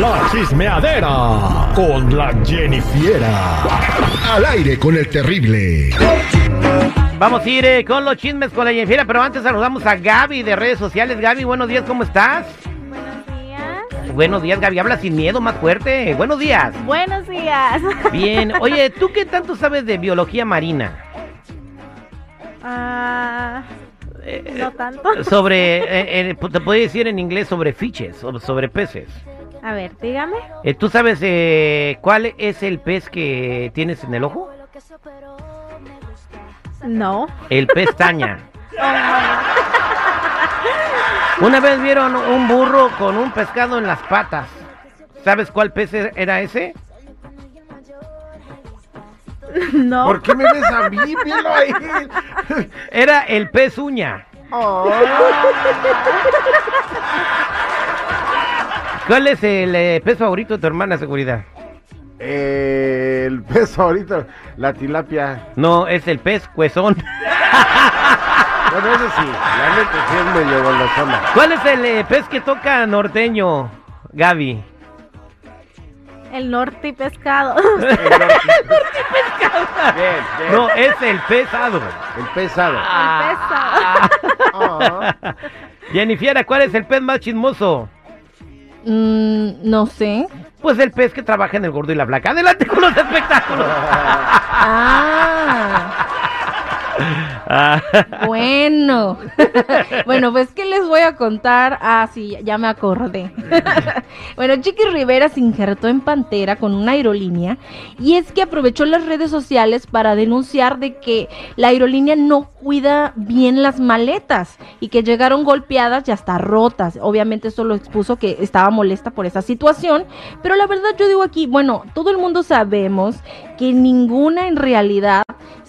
La chismeadera con la Jennifiera. Al aire con el terrible. Vamos a ir eh, con los chismes con la Jennifer, pero antes saludamos a Gaby de redes sociales. Gaby, buenos días, ¿cómo estás? Buenos días. Buenos días, Gaby, habla sin miedo, más fuerte. Buenos días. Buenos días. Bien, oye, ¿tú qué tanto sabes de biología marina? Ah, Eh, no tanto. Sobre, eh, eh, te puedo decir en inglés sobre fiches, o sobre peces. A ver, dígame. Eh, ¿Tú sabes eh, cuál es el pez que tienes en el ojo? No. El pestaña. Una vez vieron un burro con un pescado en las patas. ¿Sabes cuál pez e- era ese? No. ¿Por qué me ves a mí? Míralo ahí. Era el pez uña. ¿Cuál es el eh, pez favorito de tu hermana, seguridad? Eh, el peso ahorita, la tilapia. No, es el pez cuezón. Bueno, eso sí, la neta sí es medio golosona. ¿Cuál es el eh, pez que toca norteño, Gaby? El norte y pescado. Bien, bien. No, es el pesado. El pesado. Ah. Ah. Jennifer, ¿cuál es el pez más chismoso? Mm, no sé. Pues el pez que trabaja en el gordo y la flaca. Adelante con los espectáculos. Ah, Ah. bueno. bueno, pues que les voy a contar. Ah, sí, ya me acordé. bueno, Chiqui Rivera se injertó en Pantera con una aerolínea y es que aprovechó las redes sociales para denunciar de que la aerolínea no cuida bien las maletas y que llegaron golpeadas y hasta rotas. Obviamente eso lo expuso que estaba molesta por esa situación, pero la verdad yo digo aquí, bueno, todo el mundo sabemos que ninguna en realidad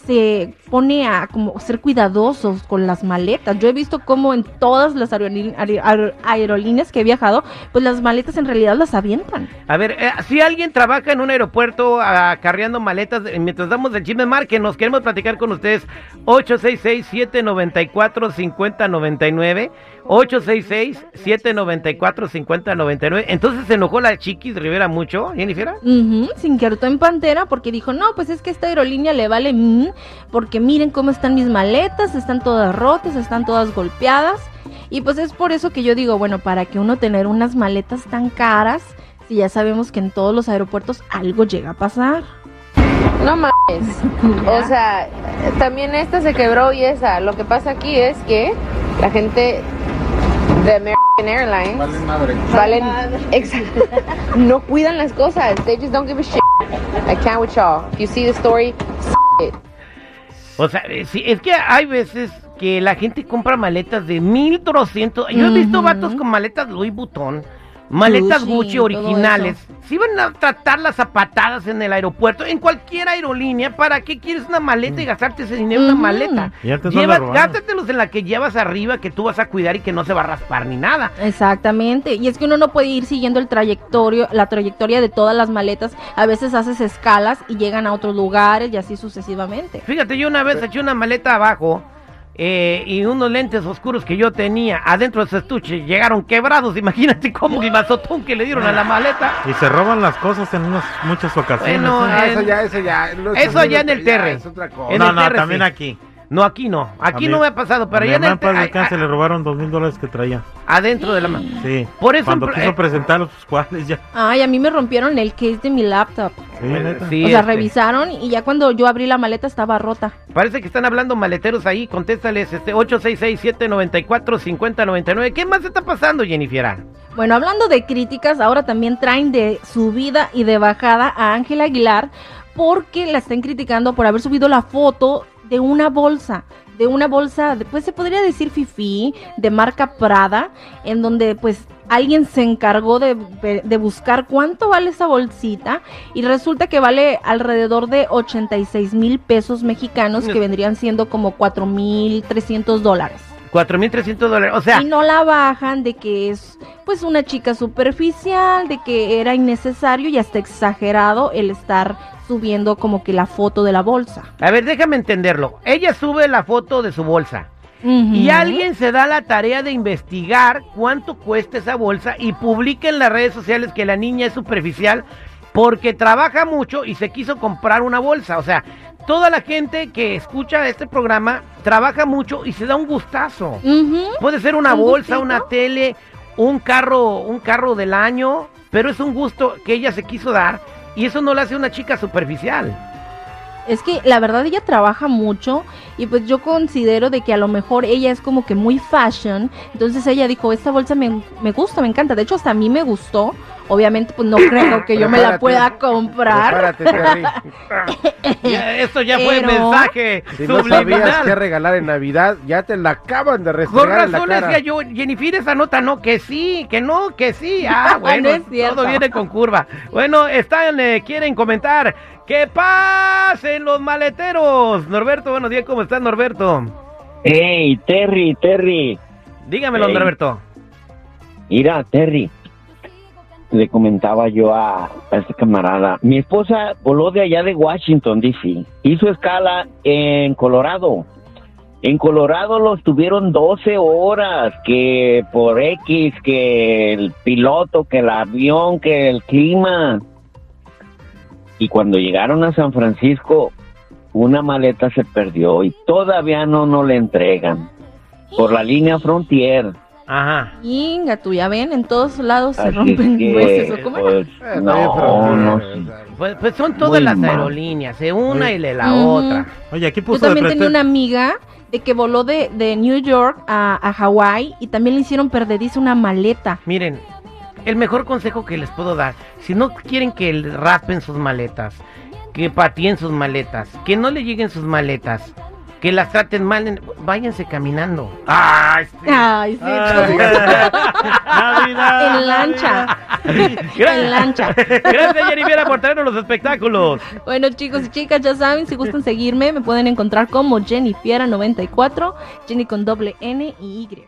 se pone a como ser cuidadosos con las maletas. Yo he visto como en todas las aerolí- aer- aer- aerolíneas que he viajado, pues las maletas en realidad las avientan. A ver, eh, si alguien trabaja en un aeropuerto acarreando maletas, eh, mientras damos el chisme, nos queremos platicar con ustedes. 866-794-5099. 866-794-5099. Entonces se enojó la Chiquis Rivera mucho, Jennifer. Ujú, se injertó en Pantera porque dijo, no, pues es que esta aerolínea le vale, mm, porque miren cómo están mis maletas, están todas rotas, están todas golpeadas. Y pues es por eso que yo digo, bueno, para que uno tener unas maletas tan caras, si ya sabemos que en todos los aeropuertos algo llega a pasar. No mames. O sea, también esta se quebró y esa. Lo que pasa aquí es que la gente de American Airlines Vale madre. valen exacto, no cuidan las cosas. They just don't give a shit. I can't with y'all. If you see the story, it. O sea, eh, sí, es que hay veces que la gente compra maletas de 1300. Yo he visto vatos con maletas Louis Vuitton, maletas Gucci, originales. Si van a tratarlas a patadas en el aeropuerto, en cualquier aerolínea, ¿para qué quieres una maleta y gastarte ese dinero en una maleta? Y antes no Lleva, la robaban. gástatelos en la que llevas arriba, que tú vas a cuidar y que no se va a raspar ni nada. Exactamente, y es que uno no puede ir siguiendo el trayectorio, la trayectoria de todas las maletas, a veces haces escalas y llegan a otros lugares y así sucesivamente. Fíjate, yo una vez eché una maleta abajo eh, y unos lentes oscuros que yo tenía adentro de ese estuche llegaron quebrados. Imagínate cómo el mazotón que le dieron a la maleta. Y se roban las cosas en unas, muchas ocasiones. Bueno, ¿eh? Ah, eso ya, eso ya. Eso allá en el ya Terre. Es otra cosa. en no, el no, también aquí. No, aquí no. Aquí A no mí- me ha pasado, pero a mi allá en el ay, descanse, ay, le robaron dos mil dólares que traía. adentro de la mano. Sí. Por eso Cuando quiso eh, presentar los cuales ya. Ay, a mí me rompieron el case de mi laptop. Sí, neta. Sí, o sea, este, revisaron y ya cuando yo abrí la maleta estaba rota. Parece que están hablando maleteros ahí. Contéstales este 866-794-5099. ¿Qué más está pasando, Jennifer? Bueno, hablando de críticas, ahora también traen de subida y de bajada a Ángela Aguilar porque la están criticando por haber subido la foto de una bolsa de una bolsa, pues se podría decir fifi, de marca Prada, en donde pues alguien se encargó de, de buscar cuánto vale esa bolsita y resulta que vale alrededor de 86 mil pesos mexicanos, que vendrían siendo como 4 mil 300 dólares. 4.300 dólares. O sea, Y no la bajan de que es pues una chica superficial, de que era innecesario y hasta exagerado el estar subiendo como que la foto de la bolsa. a ver, déjame entenderlo. Ella sube la foto de su bolsa. Y alguien se da la tarea de investigar cuánto cuesta esa bolsa y publica en las redes sociales que la niña es superficial porque trabaja mucho y se quiso comprar una bolsa. O sea, toda la gente que escucha este programa trabaja mucho y se da un gustazo. Puede ser una ¿Un bolsa, gustito? una tele, un carro, un carro del año, pero es un gusto que ella se quiso dar y eso no la hace una chica superficial. Es que la verdad ella trabaja mucho y pues yo considero de que a lo mejor ella es como que muy fashion. Entonces ella dijo, esta bolsa me, me gusta, me encanta. De hecho hasta a mí me gustó. Obviamente pues no creo que yo me la pueda comprar. Prepárate, Terry. Ya, esto ya fue Pero- mensaje Si no sabías qué regalar en Navidad, ya te la acaban de Con restregar en la razón cara. decía yo, Jennifer, esa nota no, que sí, que no, que sí. Ah, bueno, No es cierto. todo viene con curva. Bueno, están, eh, quieren comentar. ¡Que pasen los maleteros! Norberto, buenos días, ¿cómo estás, Norberto? Hey, Terry, Terry. Dígamelo, Hey. Norberto. Mira, Terry. Le comentaba yo a, este camarada. Mi esposa voló de allá de Washington, D.C. Hizo escala en Colorado. En Colorado los tuvieron 12 horas, que por X, que el piloto, que el avión, que el clima. Y cuando llegaron a San Francisco, una maleta se perdió y todavía no nos la entregan. Por la línea Frontier. Ajá. Inga, tú ya ven, en todos lados se Así rompen que, pues, Eh, no, no, Pues, pues son todas Muy las mal. aerolíneas, de una y de la otra. Oye, aquí Yo puso de también tenía una amiga de que voló de, de New York a, a Hawái y también le hicieron perdediza una maleta. Miren, el mejor consejo que les puedo dar, si no quieren que le raspen sus maletas, que pateen sus maletas, que no le lleguen sus maletas, que las traten mal, en- váyanse caminando. ¡Ay, sí! Ay, sí, Ay, Navidad. en lancha. Gracias. En lancha. Gracias, Jennifer, por traernos los espectáculos. Bueno, chicos y chicas, ya saben, si gustan seguirme, me pueden encontrar como Jenny Fiera94, Jenny con doble N y Y.